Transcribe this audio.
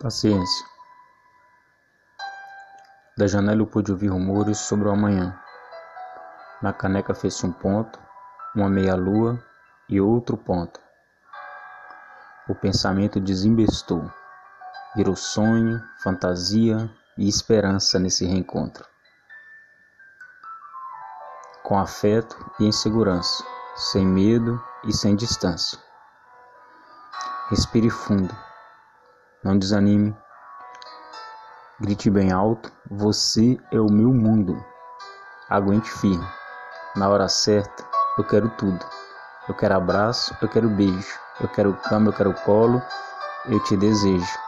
Paciência. Da janela eu pude ouvir rumores sobre o amanhã. Na caneca fez-se um ponto, uma meia-lua e outro ponto. O pensamento desembestou. Virou sonho, fantasia e esperança nesse reencontro. Com afeto e em segurança, sem medo e sem distância. Respire fundo. Não desanime. Grite bem alto: Você é o meu mundo. Aguente firme. Na hora certa, eu quero tudo. Eu quero abraço, eu quero beijo. Eu quero cama, eu quero colo. Eu te desejo.